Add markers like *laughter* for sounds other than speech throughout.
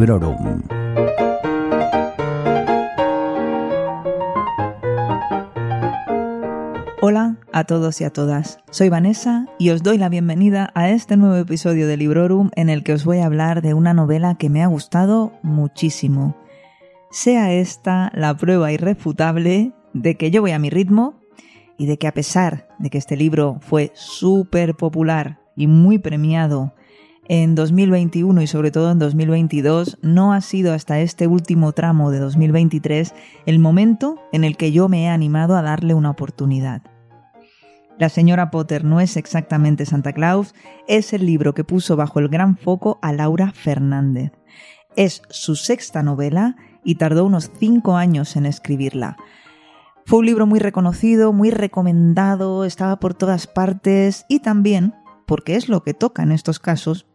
Librorum. Hola a todos y a todas, soy Vanessa y os doy la bienvenida a este nuevo episodio de Librorum en el que os voy a hablar de una novela que me ha gustado muchísimo. Sea esta la prueba irrefutable de que yo voy a mi ritmo y de que a pesar de que este libro fue súper popular y muy premiado en 2021 y sobre todo en 2022, no ha sido hasta este último tramo de 2023 el momento en el que yo me he animado a darle una oportunidad. La señora Potter no es exactamente Santa Claus, es el libro que puso bajo el gran foco a Laura Fernández. Es su sexta novela y tardó unos cinco años en escribirla. Fue un libro muy reconocido, muy recomendado, estaba por todas partes y también, porque es lo que toca en estos casos,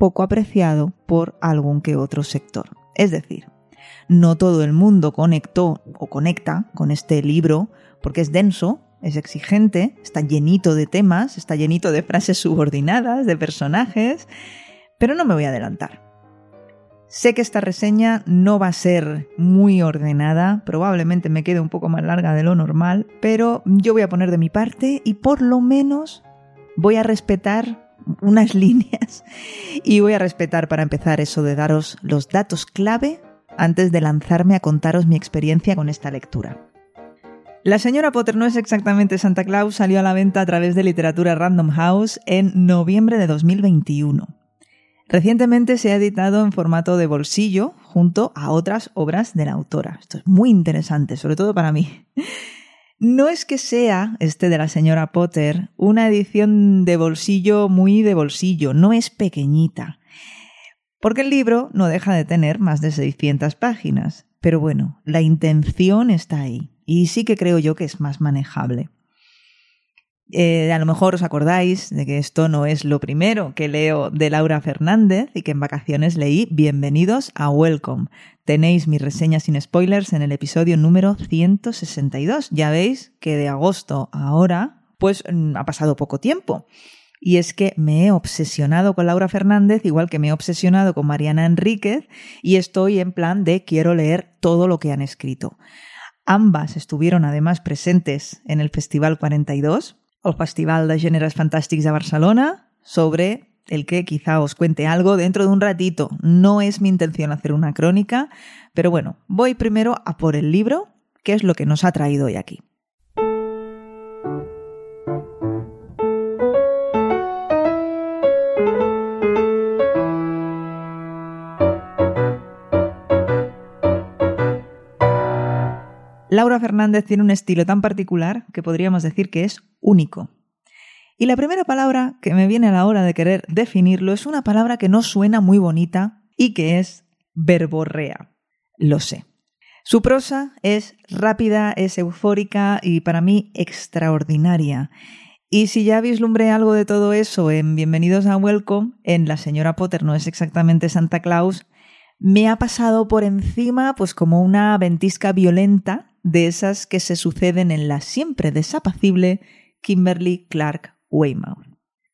poco apreciado por algún que otro sector. Es decir, no todo el mundo conectó o conecta con este libro porque es denso, es exigente, está llenito de temas, está llenito de frases subordinadas, de personajes, pero no me voy a adelantar. Sé que esta reseña no va a ser muy ordenada, probablemente me quede un poco más larga de lo normal, pero yo voy a poner de mi parte y por lo menos voy a respetar unas *laughs* líneas y voy a respetar para empezar eso de daros los datos clave antes de lanzarme a contaros mi experiencia con esta lectura. La señora Potter no es exactamente Santa Claus, salió a la venta a través de Literatura Random House en noviembre de 2021. Recientemente se ha editado en formato de bolsillo junto a otras obras de la autora. Esto es muy interesante, sobre todo para mí. No es que sea, este de la señora Potter, una edición de bolsillo muy de bolsillo, no es pequeñita. Porque el libro no deja de tener más de 600 páginas. Pero bueno, la intención está ahí. Y sí que creo yo que es más manejable. Eh, a lo mejor os acordáis de que esto no es lo primero que leo de Laura Fernández y que en vacaciones leí Bienvenidos a Welcome. Tenéis mi reseña sin spoilers en el episodio número 162. Ya veis que de agosto a ahora, pues mm, ha pasado poco tiempo. Y es que me he obsesionado con Laura Fernández, igual que me he obsesionado con Mariana Enríquez, y estoy en plan de quiero leer todo lo que han escrito. Ambas estuvieron además presentes en el Festival 42, el Festival de Géneros Fantásticos de Barcelona, sobre el que quizá os cuente algo dentro de un ratito. No es mi intención hacer una crónica, pero bueno, voy primero a por el libro, que es lo que nos ha traído hoy aquí. Laura Fernández tiene un estilo tan particular que podríamos decir que es único. Y la primera palabra que me viene a la hora de querer definirlo es una palabra que no suena muy bonita y que es verborrea. Lo sé. Su prosa es rápida, es eufórica y para mí extraordinaria. Y si ya vislumbré algo de todo eso en Bienvenidos a Welcome, en La señora Potter no es exactamente Santa Claus, me ha pasado por encima pues como una ventisca violenta de esas que se suceden en la siempre desapacible Kimberly Clark Weymouth.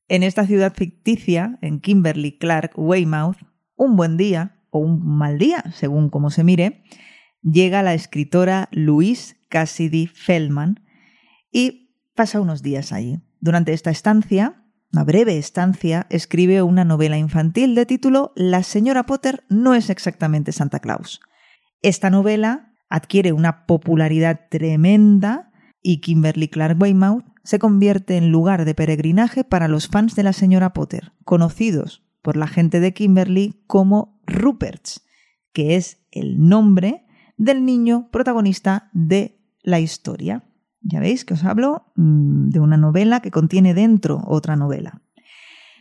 En esta ciudad ficticia, en Kimberly Clark Weymouth, un buen día, o un mal día, según como se mire, llega la escritora Louise Cassidy Feldman y pasa unos días allí. Durante esta estancia, una breve estancia, escribe una novela infantil de título La señora Potter no es exactamente Santa Claus. Esta novela adquiere una popularidad tremenda y Kimberly Clark Weymouth se convierte en lugar de peregrinaje para los fans de la señora Potter, conocidos por la gente de Kimberly como Ruperts, que es el nombre del niño protagonista de la historia. Ya veis que os hablo mm, de una novela que contiene dentro otra novela.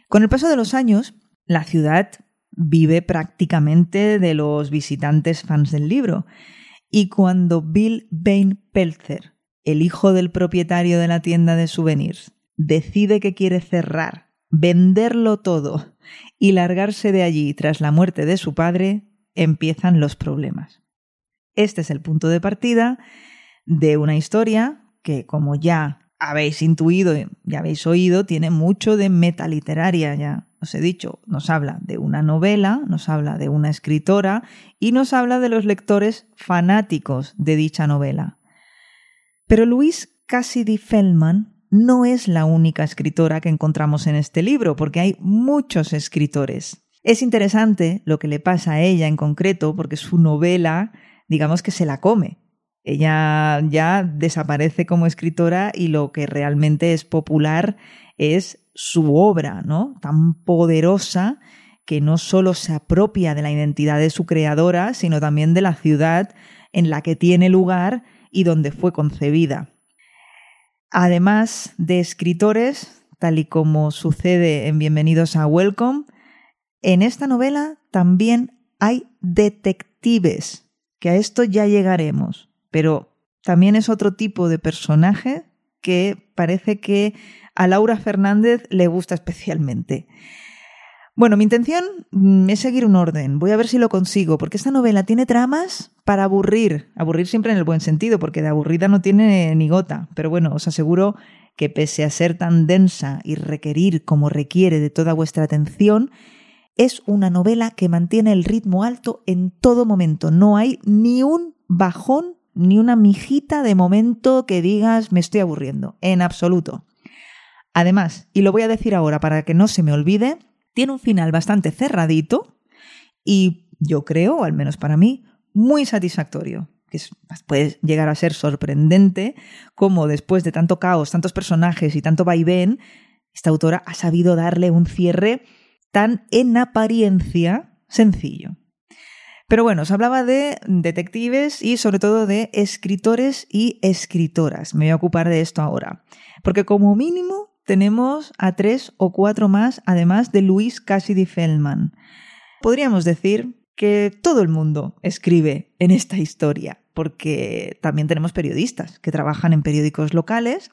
Con el paso de los años, la ciudad vive prácticamente de los visitantes fans del libro y cuando Bill Bain Pelzer, el hijo del propietario de la tienda de souvenirs, decide que quiere cerrar, venderlo todo y largarse de allí tras la muerte de su padre, empiezan los problemas. Este es el punto de partida de una historia que, como ya habéis intuido, ya habéis oído, tiene mucho de metaliteraria ya. Os he dicho, nos habla de una novela, nos habla de una escritora y nos habla de los lectores fanáticos de dicha novela. Pero Louise Cassidy Feldman no es la única escritora que encontramos en este libro, porque hay muchos escritores. Es interesante lo que le pasa a ella en concreto, porque su novela, digamos que se la come. Ella ya desaparece como escritora y lo que realmente es popular es su obra, ¿no? Tan poderosa que no solo se apropia de la identidad de su creadora, sino también de la ciudad en la que tiene lugar y donde fue concebida. Además de escritores, tal y como sucede en Bienvenidos a Welcome, en esta novela también hay detectives, que a esto ya llegaremos, pero también es otro tipo de personaje que parece que a Laura Fernández le gusta especialmente. Bueno, mi intención mm, es seguir un orden. Voy a ver si lo consigo, porque esta novela tiene tramas para aburrir. Aburrir siempre en el buen sentido, porque de aburrida no tiene ni gota. Pero bueno, os aseguro que pese a ser tan densa y requerir como requiere de toda vuestra atención, es una novela que mantiene el ritmo alto en todo momento. No hay ni un bajón, ni una mijita de momento que digas me estoy aburriendo. En absoluto. Además, y lo voy a decir ahora para que no se me olvide, tiene un final bastante cerradito y yo creo, al menos para mí, muy satisfactorio. Que puede llegar a ser sorprendente cómo después de tanto caos, tantos personajes y tanto vaivén, esta autora ha sabido darle un cierre tan en apariencia sencillo. Pero bueno, os hablaba de detectives y sobre todo de escritores y escritoras. Me voy a ocupar de esto ahora. Porque como mínimo tenemos a tres o cuatro más, además de Luis Cassidy Feldman. Podríamos decir que todo el mundo escribe en esta historia, porque también tenemos periodistas que trabajan en periódicos locales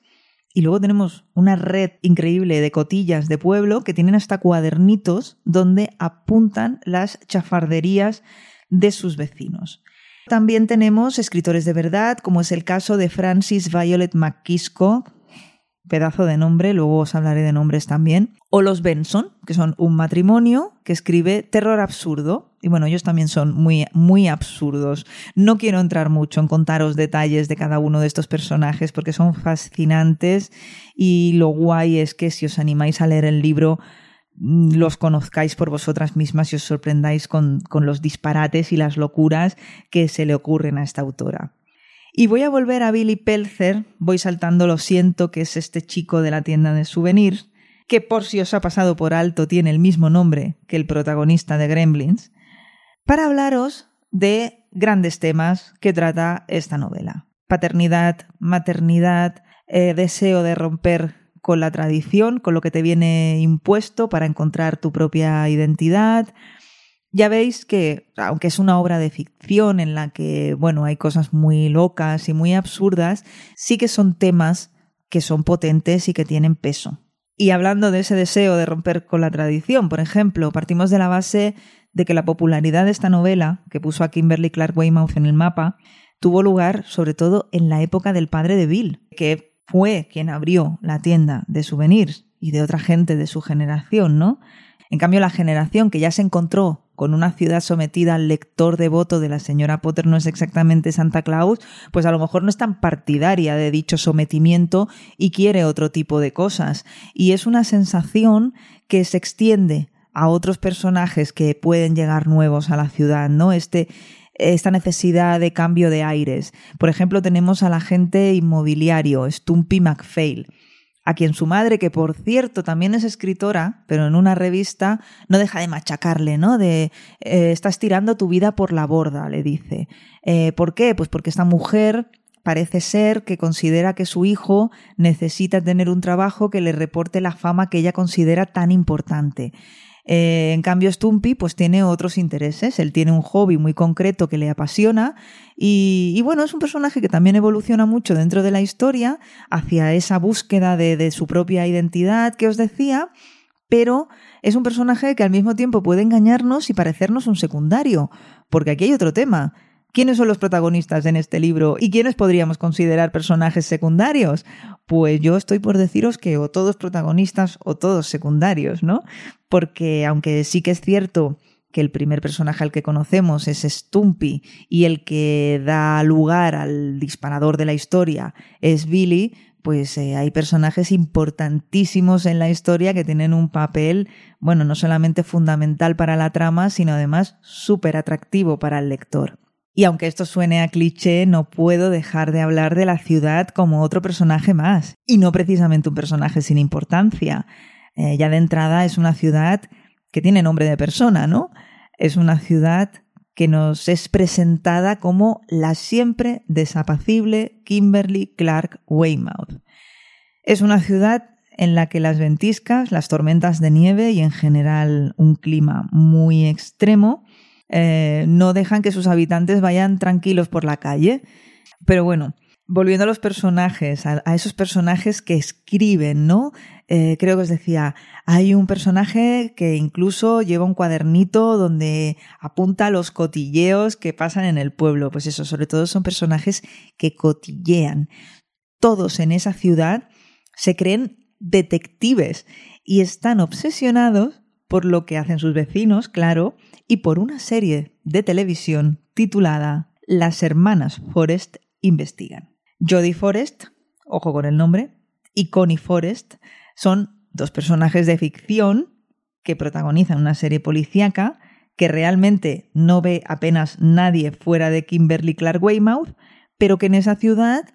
y luego tenemos una red increíble de cotillas de pueblo que tienen hasta cuadernitos donde apuntan las chafarderías de sus vecinos. También tenemos escritores de verdad, como es el caso de Francis Violet McKisco, pedazo de nombre, luego os hablaré de nombres también, o los Benson, que son un matrimonio que escribe terror absurdo, y bueno, ellos también son muy, muy absurdos. No quiero entrar mucho en contaros detalles de cada uno de estos personajes porque son fascinantes y lo guay es que si os animáis a leer el libro, mm, los conozcáis por vosotras mismas y os sorprendáis con, con los disparates y las locuras que se le ocurren a esta autora. Y voy a volver a Billy Pelzer, voy saltando, lo siento, que es este chico de la tienda de souvenirs, que por si os ha pasado por alto tiene el mismo nombre que el protagonista de Gremlins, para hablaros de grandes temas que trata esta novela. Paternidad, maternidad, eh, deseo de romper con la tradición, con lo que te viene impuesto para encontrar tu propia identidad, ya veis que, aunque es una obra de ficción en la que, bueno, hay cosas muy locas y muy absurdas, sí que son temas que son potentes y que tienen peso. Y hablando de ese deseo de romper con la tradición, por ejemplo, partimos de la base de que la popularidad de esta novela, que puso a Kimberly Clark Weymouth en el mapa, tuvo lugar sobre todo en la época del padre de Bill, que fue quien abrió la tienda de souvenirs y de otra gente de su generación, ¿no? En cambio, la generación que ya se encontró con una ciudad sometida al lector devoto de la señora Potter no es exactamente Santa Claus, pues a lo mejor no es tan partidaria de dicho sometimiento y quiere otro tipo de cosas. Y es una sensación que se extiende a otros personajes que pueden llegar nuevos a la ciudad, ¿no? Este, esta necesidad de cambio de aires. Por ejemplo, tenemos al agente inmobiliario, Stumpy McPhail a quien su madre, que por cierto también es escritora, pero en una revista, no deja de machacarle, ¿no? De eh, estás tirando tu vida por la borda, le dice. Eh, ¿Por qué? Pues porque esta mujer parece ser que considera que su hijo necesita tener un trabajo que le reporte la fama que ella considera tan importante. Eh, en cambio, Stumpy pues tiene otros intereses. Él tiene un hobby muy concreto que le apasiona y, bueno, es un personaje que también evoluciona mucho dentro de la historia hacia esa búsqueda de, de su propia identidad que os decía, pero es un personaje que al mismo tiempo puede engañarnos y parecernos un secundario, porque aquí hay otro tema. ¿Quiénes son los protagonistas en este libro y quiénes podríamos considerar personajes secundarios? Pues yo estoy por deciros que o todos protagonistas o todos secundarios, ¿no? Porque aunque sí que es cierto que el primer personaje al que conocemos es Stumpy y el que da lugar al disparador de la historia es Billy, pues eh, hay personajes importantísimos en la historia que tienen un papel, bueno, no solamente fundamental para la trama, sino además súper atractivo para el lector. Y aunque esto suene a cliché, no puedo dejar de hablar de la ciudad como otro personaje más, y no precisamente un personaje sin importancia. Eh, ya de entrada es una ciudad que tiene nombre de persona, ¿no? Es una ciudad que nos es presentada como la siempre desapacible Kimberly Clark Weymouth. Es una ciudad en la que las ventiscas, las tormentas de nieve y en general un clima muy extremo eh, no dejan que sus habitantes vayan tranquilos por la calle. Pero bueno, volviendo a los personajes, a, esos personajes que escriben, ¿no? Eh, creo que os decía, hay un personaje que incluso lleva un cuadernito donde apunta los cotilleos que pasan en el pueblo. Pues eso, sobre todo son personajes que cotillean. Todos en esa ciudad se creen detectives y están obsesionados por lo que hacen sus vecinos, claro, y por una serie de televisión titulada Las hermanas Forrest investigan. Jodie Forrest, ojo con el nombre, y Connie Forrest son dos personajes de ficción que protagonizan una serie policíaca que realmente no ve apenas nadie fuera de Kimberly Clark Weymouth, pero que en esa ciudad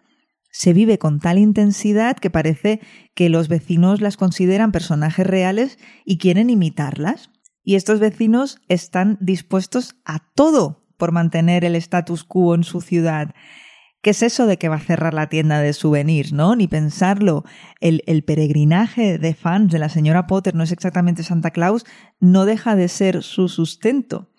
se vive con tal intensidad que parece que los vecinos las consideran personajes reales y quieren imitarlas. Y estos vecinos están dispuestos a todo por mantener el status quo en su ciudad. ¿Qué es eso de que va a cerrar la tienda de souvenirs, no? Ni pensarlo. El, el, peregrinaje de fans de la señora Potter no es exactamente Santa Claus, no deja de ser su sustento.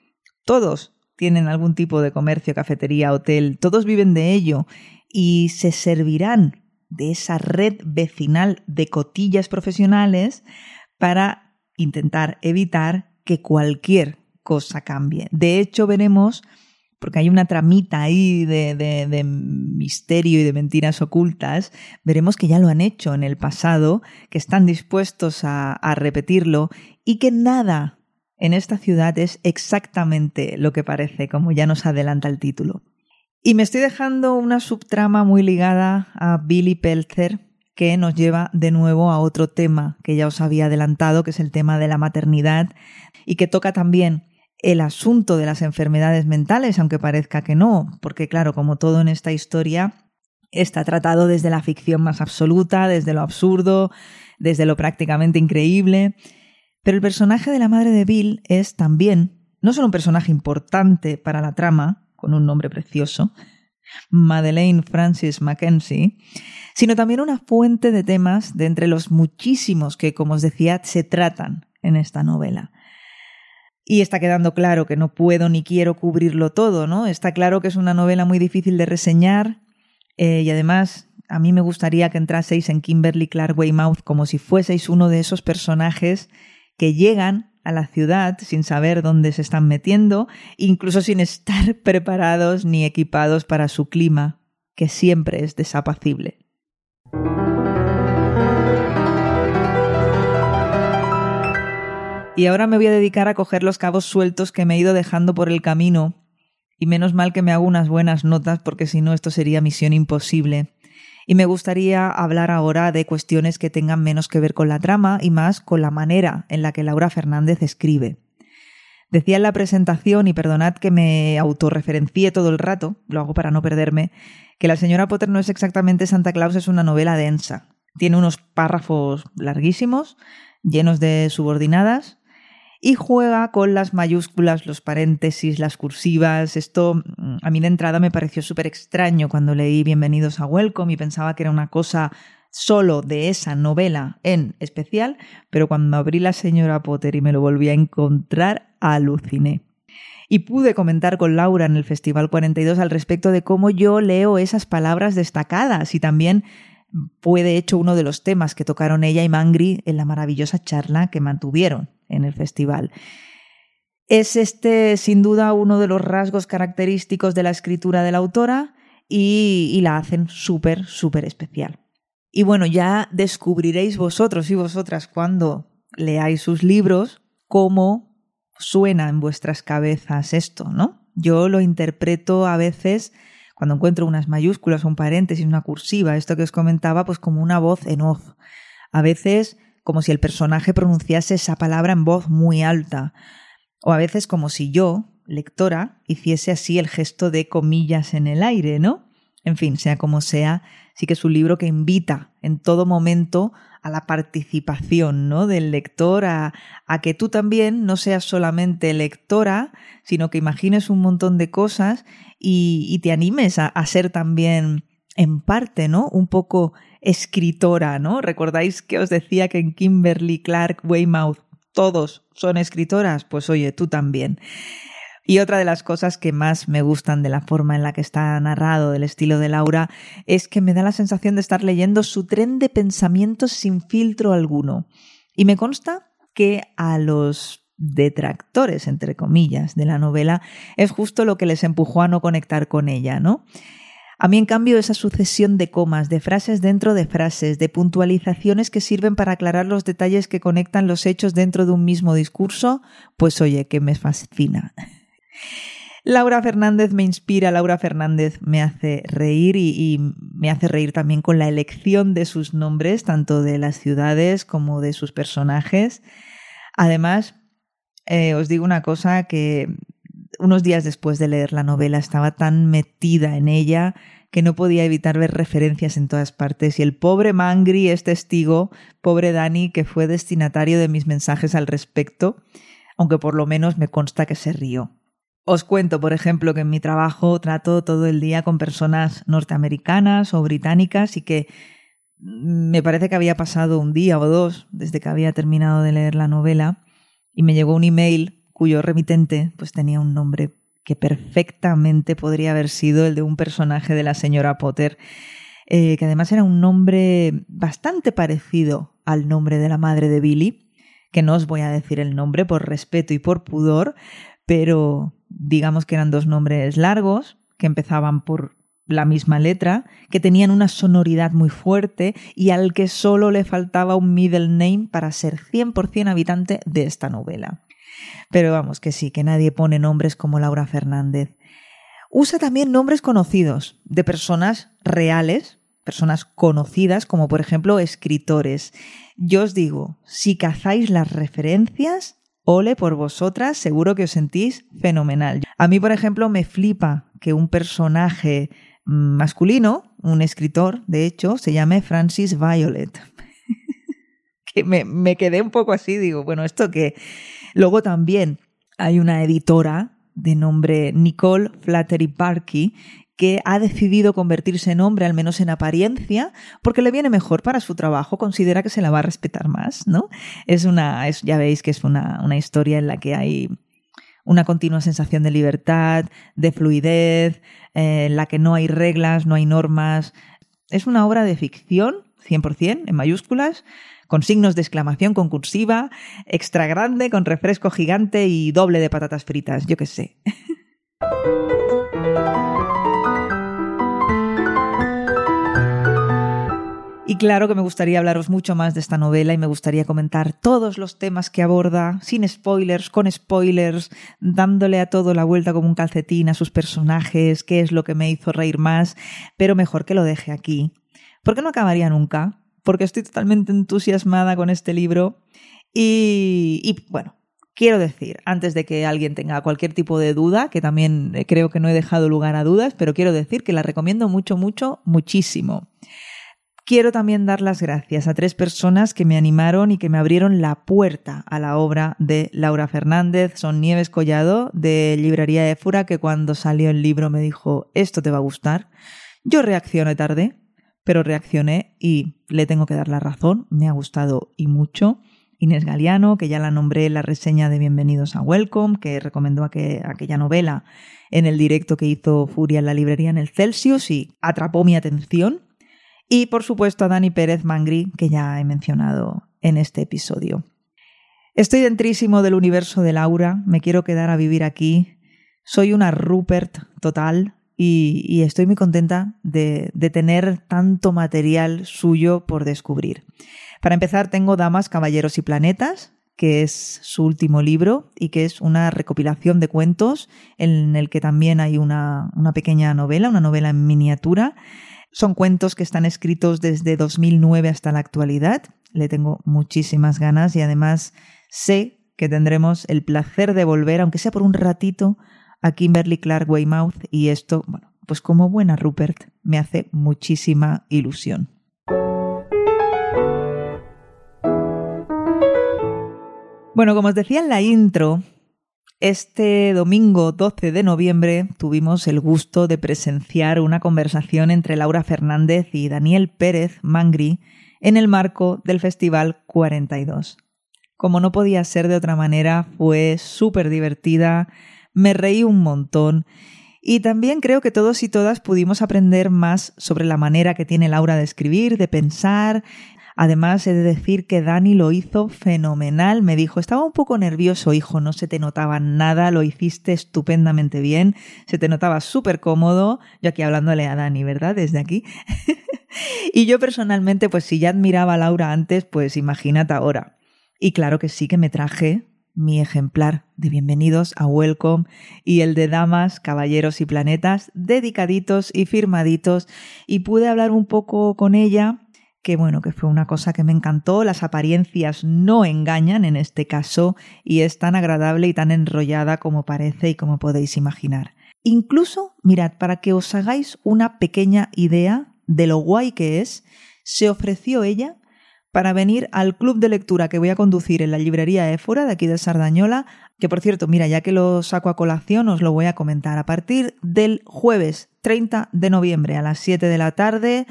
Todos tienen algún tipo de comercio, cafetería, hotel, todos viven de ello y se servirán de esa red vecinal de cotillas profesionales para intentar evitar que cualquier cosa cambie. De hecho, veremos, porque hay una tramita ahí de, misterio y de mentiras ocultas, veremos que ya lo han hecho en el pasado, que están dispuestos a, repetirlo y que nada en esta ciudad es exactamente lo que parece, como ya nos adelanta el título. Y me estoy dejando una subtrama muy ligada a Billy Pelzer, que nos lleva de nuevo a otro tema que ya os había adelantado, que es el tema de la maternidad y que toca también el asunto de las enfermedades mentales, aunque parezca que no, porque claro, como todo en esta historia, está tratado desde la ficción más absoluta, desde lo absurdo, desde lo prácticamente increíble. Pero el personaje de la madre de Bill es también no solo un personaje importante para la trama, con un nombre precioso, Madeleine Francis Mackenzie, sino también una fuente de temas de entre los muchísimos que, como os decía, se tratan en esta novela. Y está quedando claro que no puedo ni quiero cubrirlo todo, ¿no? Está claro que es una novela muy difícil de reseñar eh, y además a mí me gustaría que entraseis en Kimberly Clark Weymouth como si fueseis uno de esos personajes que llegan a la ciudad sin saber dónde se están metiendo, incluso sin estar *laughs* preparados ni equipados para su clima, que siempre es desapacible. Y ahora me voy a dedicar a coger los cabos sueltos que me he ido dejando por el camino, y menos mal que me hago unas buenas notas porque si no esto sería misión imposible y me gustaría hablar ahora de cuestiones que tengan menos que ver con la trama y más con la manera en la que Laura Fernández escribe. Decía en la presentación, y perdonad que me autorreferencie todo el rato, lo hago para no perderme, que La señora Potter no es exactamente Santa Claus, es una novela densa. Tiene unos párrafos larguísimos, llenos de subordinadas, y juega con las mayúsculas, los paréntesis, las cursivas. Esto mm, a mí de entrada me pareció súper extraño cuando leí Bienvenidos a Welcome y pensaba que era una cosa solo de esa novela en especial, pero cuando abrí La señora Potter y me lo volví a encontrar, aluciné. Y pude comentar con Laura en el Festival 42 al respecto de cómo yo leo esas palabras destacadas y también fue de hecho uno de los temas que tocaron ella y Mangri en la maravillosa charla que mantuvieron en el festival. Es este, sin duda, uno de los rasgos característicos de la escritura de la autora y, la hacen súper, súper especial. Y bueno, ya descubriréis vosotros y vosotras cuando leáis sus libros cómo suena en vuestras cabezas esto, ¿no? Yo lo interpreto a veces cuando encuentro unas mayúsculas, un paréntesis, una cursiva, esto que os comentaba, pues como una voz en off. A veces como si el personaje pronunciase esa palabra en voz muy alta o a veces como si yo, lectora, hiciese así el gesto de comillas en el aire, ¿no? En fin, sea como sea, sí que es un libro que invita en todo momento a la participación ¿no? del lector, a, que tú también no seas solamente lectora, sino que imagines un montón de cosas y, y te animes a, a, ser también en parte, ¿no? Un poco escritora, ¿no? ¿Recordáis que os decía que en Kimberly Clark Weymouth todos son escritoras, pues oye, tú también. Y otra de las cosas que más me gustan de la forma en la que está narrado, del estilo de Laura, es que me da la sensación de estar leyendo su tren de pensamientos sin filtro alguno. Y me consta que a los detractores, entre comillas, de la novela es justo lo que les empujó a no conectar con ella, ¿no? A mí, en cambio, esa sucesión de comas, de frases dentro de frases, de puntualizaciones que sirven para aclarar los detalles que conectan los hechos dentro de un mismo discurso, pues oye, que me fascina. Laura Fernández me inspira, Laura Fernández me hace reír y, me hace reír también con la elección de sus nombres, tanto de las ciudades como de sus personajes. Además, eh, os digo una cosa que unos días después de leer la novela estaba tan metida en ella que no podía evitar ver referencias en todas partes y el pobre Mangri es testigo, pobre Dani, que fue destinatario de mis mensajes al respecto, aunque por lo menos me consta que se rió. Os cuento, por ejemplo, que en mi trabajo trato todo el día con personas norteamericanas o británicas y que me parece que había pasado un día o dos desde que había terminado de leer la novela y me llegó un email cuyo remitente pues tenía un nombre que perfectamente podría haber sido el de un personaje de la señora Potter, eh, que además era un nombre bastante parecido al nombre de la madre de Billy, que no os voy a decir el nombre por respeto y por pudor, pero digamos que eran dos nombres largos, que empezaban por la misma letra, que tenían una sonoridad muy fuerte y al que solo le faltaba un middle name para ser 100% habitante de esta novela. Pero vamos, que sí, que nadie pone nombres como Laura Fernández. Usa también nombres conocidos de personas reales, personas conocidas, como por ejemplo escritores. Yo os digo, si cazáis las referencias, ole por vosotras, seguro que os sentís fenomenal. A mí, por ejemplo, me flipa que un personaje masculino, un escritor, de hecho, se llame Francis Violet. *laughs* que me, me, quedé un poco así, digo, bueno, esto que Luego también hay una editora de nombre Nicole Flattery Parkey que ha decidido convertirse en hombre, al menos en apariencia, porque le viene mejor para su trabajo, considera que se la va a respetar más, ¿no? Es una, ya veis que es una, una historia en la que hay una continua sensación de libertad, de fluidez, eh, en la que no hay reglas, no hay normas. Es una obra de ficción, 100%, en mayúsculas, con signos de exclamación con cursiva, extra grande, con refresco gigante y doble de patatas fritas, yo qué sé. Y claro que me gustaría hablaros mucho más de esta novela y me gustaría comentar todos los temas que aborda, sin spoilers, con spoilers, dándole a todo la vuelta como un calcetín a sus personajes, qué es lo que me hizo reír más, pero mejor que lo deje aquí. Porque no acabaría nunca, porque estoy totalmente entusiasmada con este libro y, bueno, quiero decir, antes de que alguien tenga cualquier tipo de duda, que también eh, creo que no he dejado lugar a dudas, pero quiero decir que la recomiendo mucho, mucho, muchísimo. Quiero también dar las gracias a tres personas que me animaron y que me abrieron la puerta a la obra de Laura Fernández. Son Nieves Collado, de Librería Éfura, que cuando salió el libro me dijo, esto te va a gustar. Yo reaccioné tarde, pero reaccioné y le tengo que dar la razón, me ha gustado y mucho. Inés Galeano, que ya la nombré en la reseña de Bienvenidos a Welcome, que recomendó aquella novela en el directo que hizo Furia en la librería en el Celsius y atrapó mi atención. Y por supuesto a Dani Pérez Mangri, que ya he mencionado en este episodio. Estoy dentrísimo del universo de Laura, me quiero quedar a vivir aquí. Soy una Rupert total y, estoy muy contenta de, tener tanto material suyo por descubrir. Para empezar, tengo Damas, Caballeros y Planetas, que es su último libro y que es una recopilación de cuentos en el que también hay una, una, pequeña novela, una novela en miniatura. Son cuentos que están escritos desde 2009 hasta la actualidad. Le tengo muchísimas ganas y además sé que tendremos el placer de volver, aunque sea por un ratito, a Kimberly Clark Weymouth y esto, bueno, pues como buena Rupert, me hace muchísima ilusión. Bueno, como os decía en la intro, este domingo 12 de noviembre tuvimos el gusto de presenciar una conversación entre Laura Fernández y Daniel Pérez Mangri en el marco del Festival 42. Como no podía ser de otra manera, fue súper divertida, me reí un montón y también creo que todos y todas pudimos aprender más sobre la manera que tiene Laura de escribir, de pensar Además, he de decir que Dani lo hizo fenomenal. Me dijo, estaba un poco nervioso, hijo, no se te notaba nada, lo hiciste estupendamente bien, se te notaba súper cómodo. Yo aquí hablándole a Dani, ¿verdad? Desde aquí. *laughs* y yo personalmente, pues si ya admiraba a Laura antes, pues imagínate ahora. Y claro que sí que me traje mi ejemplar de bienvenidos a Welcome y el de Damas, Caballeros y Planetas, dedicaditos y firmaditos, y pude hablar un poco con ella que bueno, que fue una cosa que me encantó. Las apariencias no engañan en este caso y es tan agradable y tan enrollada como parece y como podéis imaginar. Incluso, mirad, para que os hagáis una pequeña idea de lo guay que es, se ofreció ella para venir al club de lectura que voy a conducir en la librería Éfora de aquí de Sardañola, que por cierto, mira, ya que lo saco a colación, os lo voy a comentar. A partir del jueves 30 de noviembre a las 7 de la tarde,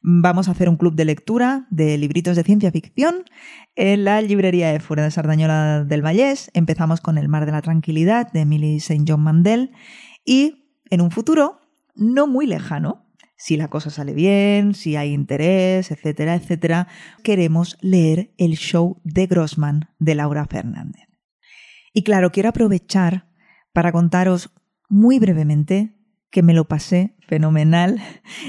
Vamos a hacer un club de lectura de libritos de ciencia ficción en la librería Fuera de Sardañola del Vallés. Empezamos con El mar de la tranquilidad de Emily St. John Mandel y en un futuro no muy lejano, si la cosa sale bien, si hay interés, etcétera, etcétera, queremos leer el show de Grossman de Laura Fernández. Y claro, quiero aprovechar para contaros muy brevemente que me lo pasé fenomenal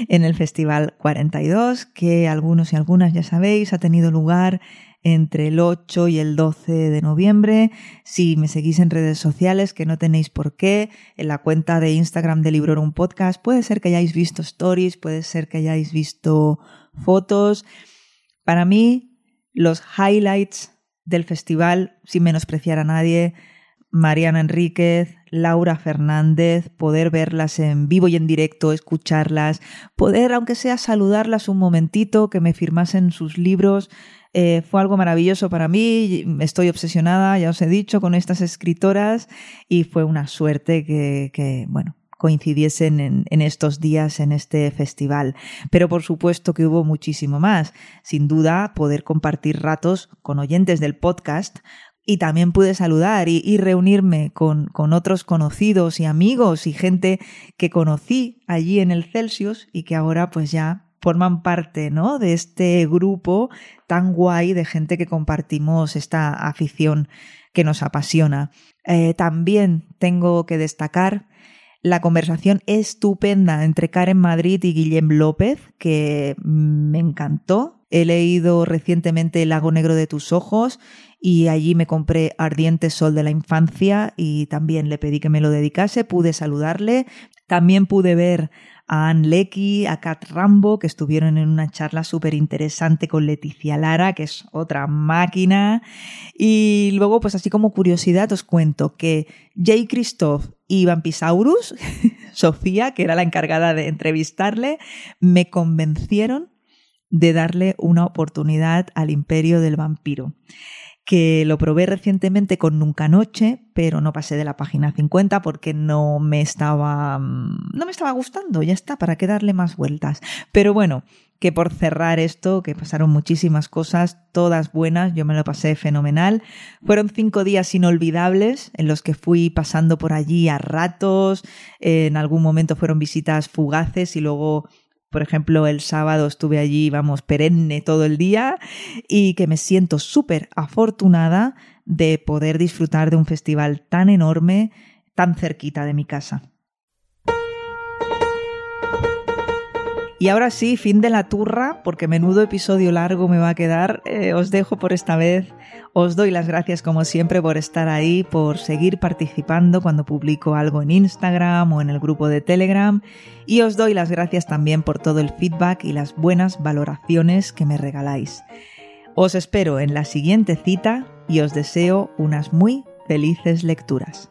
en el Festival 42, que algunos y algunas ya sabéis, ha tenido lugar entre el 8 y el 12 de noviembre. Si me seguís en redes sociales, que no tenéis por qué, en la cuenta de Instagram de Librorum Podcast, puede ser que hayáis visto stories, puede ser que hayáis visto fotos. Para mí, los highlights del festival, sin menospreciar a nadie, Mariana Enríquez, Laura Fernández, poder verlas en vivo y en directo, escucharlas, poder, aunque sea saludarlas un momentito, que me firmasen sus libros, eh, fue algo maravilloso para mí. Estoy obsesionada, ya os he dicho, con estas escritoras y fue una suerte que, bueno, coincidiesen en, estos días en este festival. Pero por supuesto que hubo muchísimo más. Sin duda, poder compartir ratos con oyentes del podcast, y también pude saludar y, reunirme con, otros conocidos y amigos y gente que conocí allí en el Celsius y que ahora pues ya forman parte ¿no? de este grupo tan guay de gente que compartimos esta afición que nos apasiona. Eh, también tengo que destacar la conversación estupenda entre Karen Madrid y Guillem López, que me encantó. He leído recientemente El lago negro de tus ojos y allí me compré Ardiente Sol de la Infancia y también le pedí que me lo dedicase, pude saludarle, también pude ver a Anne Lecky, a Kat Rambo, que estuvieron en una charla súper interesante con Leticia Lara, que es otra máquina. Y luego, pues así como curiosidad, os cuento que Jay Christoph y Vampisaurus, *laughs* Sofía, que era la encargada de entrevistarle, me convencieron de darle una oportunidad al imperio del vampiro que lo probé recientemente con Nunca Noche, pero no pasé de la página 50 porque no me estaba mm, no me estaba gustando, ya está, para qué darle más vueltas. Pero bueno, que por cerrar esto, que pasaron muchísimas cosas, todas buenas, yo me lo pasé fenomenal. Fueron cinco días inolvidables en los que fui pasando por allí a ratos, en algún momento fueron visitas fugaces y luego Por ejemplo, el sábado estuve allí, vamos, perenne todo el día y que me siento súper afortunada de poder disfrutar de un festival tan enorme, tan cerquita de mi casa. Y ahora sí, fin de la turra, porque menudo episodio largo me va a quedar. Eh, os dejo por esta vez. Os doy las gracias como siempre por estar ahí, por seguir participando cuando publico algo en Instagram o en el grupo de Telegram. Y os doy las gracias también por todo el feedback y las buenas valoraciones que me regaláis. Os espero en la siguiente cita y os deseo unas muy felices lecturas.